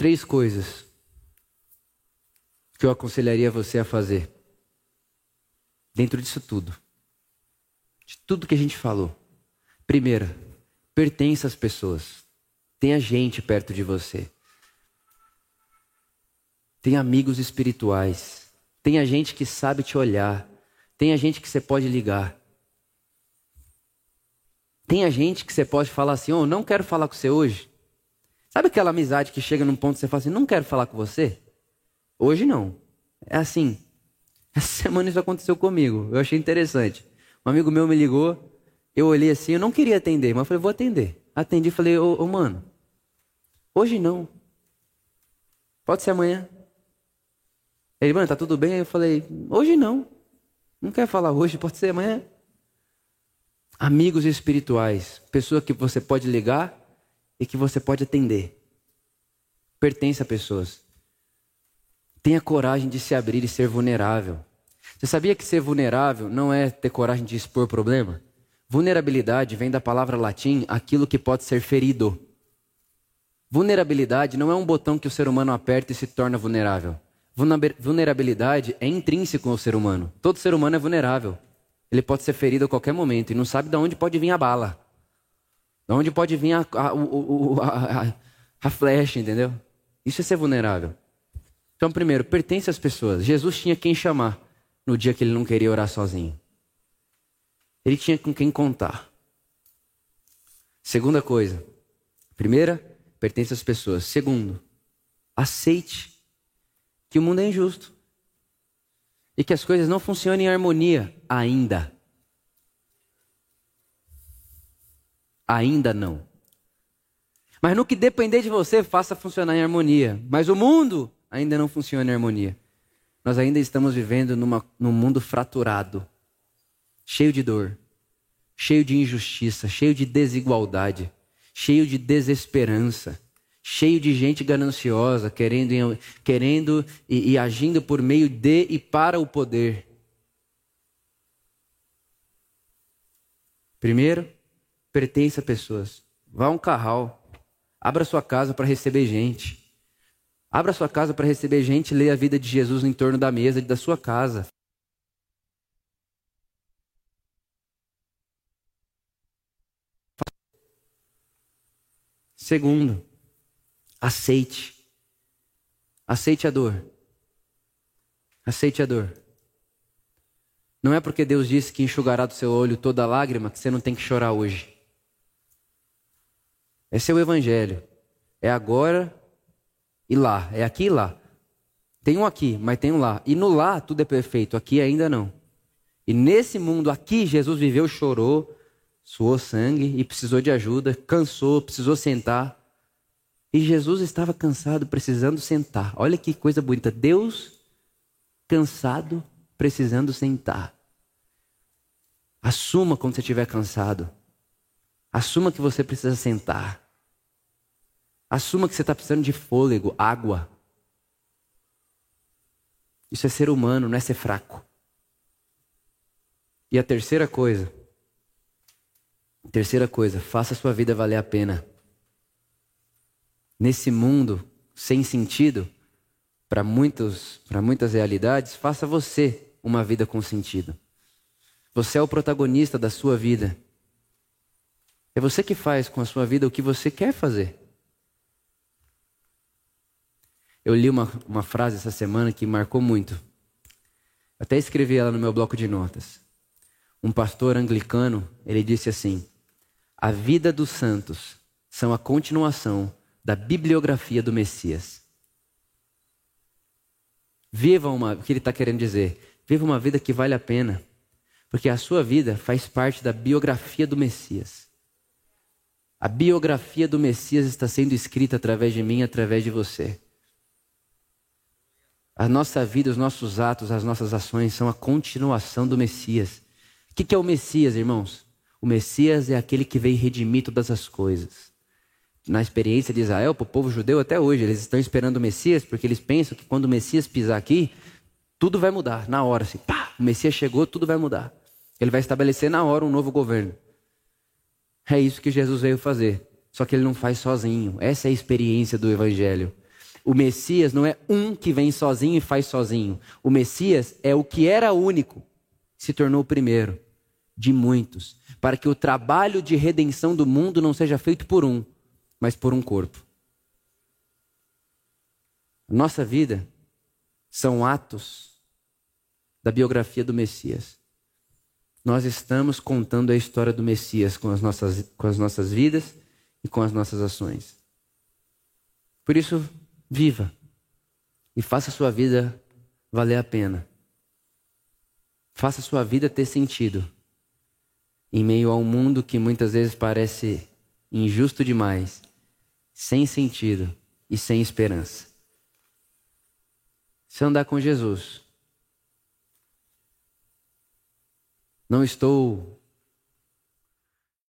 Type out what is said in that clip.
três coisas que eu aconselharia você a fazer dentro disso tudo. De tudo que a gente falou. Primeira, pertença às pessoas. Tenha gente perto de você. Tenha amigos espirituais. Tenha gente que sabe te olhar. Tenha gente que você pode ligar. Tenha gente que você pode falar assim: Oh, não quero falar com você hoje. Sabe aquela amizade que chega num ponto que você fala assim: Não quero falar com você? Hoje não. É assim. Essa semana isso aconteceu comigo. Eu achei interessante. Um amigo meu me ligou. Eu olhei assim, eu não queria atender, mas falei: Vou atender. Atendi e falei: Ô, ô mano, hoje não. Pode ser amanhã. Ele, mano, tá tudo bem? Eu falei, hoje não. Não quer falar hoje, pode ser amanhã. Amigos espirituais, pessoa que você pode ligar e que você pode atender. Pertence a pessoas. Tenha coragem de se abrir e ser vulnerável. Você sabia que ser vulnerável não é ter coragem de expor problema? Vulnerabilidade vem da palavra latim aquilo que pode ser ferido. Vulnerabilidade não é um botão que o ser humano aperta e se torna vulnerável. Vulnerabilidade é intrínseco ao ser humano. Todo ser humano é vulnerável. Ele pode ser ferido a qualquer momento e não sabe de onde pode vir a bala. De onde pode vir a, a, a, a, a flecha, entendeu? Isso é ser vulnerável. Então, primeiro, pertence às pessoas. Jesus tinha quem chamar no dia que ele não queria orar sozinho. Ele tinha com quem contar. Segunda coisa. Primeira, pertence às pessoas. Segundo, aceite que o mundo é injusto e que as coisas não funcionam em harmonia ainda. Ainda não. Mas no que depender de você, faça funcionar em harmonia. Mas o mundo ainda não funciona em harmonia. Nós ainda estamos vivendo numa, num mundo fraturado, cheio de dor, cheio de injustiça, cheio de desigualdade, cheio de desesperança cheio de gente gananciosa, querendo, querendo e, e agindo por meio de e para o poder. Primeiro, pertence a pessoas. Vá a um carral, abra sua casa para receber gente. Abra sua casa para receber gente e leia a vida de Jesus em torno da mesa da sua casa. Segundo, Aceite. Aceite a dor. Aceite a dor. Não é porque Deus disse que enxugará do seu olho toda lágrima que você não tem que chorar hoje. Esse é o Evangelho. É agora e lá. É aqui e lá. Tem um aqui, mas tem um lá. E no lá tudo é perfeito, aqui ainda não. E nesse mundo aqui, Jesus viveu, chorou, suou sangue e precisou de ajuda, cansou, precisou sentar. E Jesus estava cansado, precisando sentar. Olha que coisa bonita. Deus cansado, precisando sentar. Assuma quando você estiver cansado. Assuma que você precisa sentar. Assuma que você está precisando de fôlego, água. Isso é ser humano, não é ser fraco. E a terceira coisa, terceira coisa, faça a sua vida valer a pena nesse mundo sem sentido, para muitos, para muitas realidades, faça você uma vida com sentido. Você é o protagonista da sua vida. É você que faz com a sua vida o que você quer fazer. Eu li uma, uma frase essa semana que marcou muito. Até escrevi ela no meu bloco de notas. Um pastor anglicano, ele disse assim: A vida dos santos são a continuação da bibliografia do Messias. Viva uma, o que ele está querendo dizer? Viva uma vida que vale a pena, porque a sua vida faz parte da biografia do Messias. A biografia do Messias está sendo escrita através de mim, através de você. A nossa vida, os nossos atos, as nossas ações são a continuação do Messias. O que é o Messias, irmãos? O Messias é aquele que veio redimir todas as coisas na experiência de Israel, para o povo judeu até hoje. Eles estão esperando o Messias, porque eles pensam que quando o Messias pisar aqui, tudo vai mudar, na hora. Assim, pá, o Messias chegou, tudo vai mudar. Ele vai estabelecer na hora um novo governo. É isso que Jesus veio fazer. Só que ele não faz sozinho. Essa é a experiência do Evangelho. O Messias não é um que vem sozinho e faz sozinho. O Messias é o que era único, se tornou o primeiro de muitos, para que o trabalho de redenção do mundo não seja feito por um, mas por um corpo. Nossa vida são atos da biografia do Messias. Nós estamos contando a história do Messias com as nossas, com as nossas vidas e com as nossas ações. Por isso, viva e faça a sua vida valer a pena. Faça a sua vida ter sentido em meio a um mundo que muitas vezes parece injusto demais, sem sentido e sem esperança. Se andar com Jesus, não estou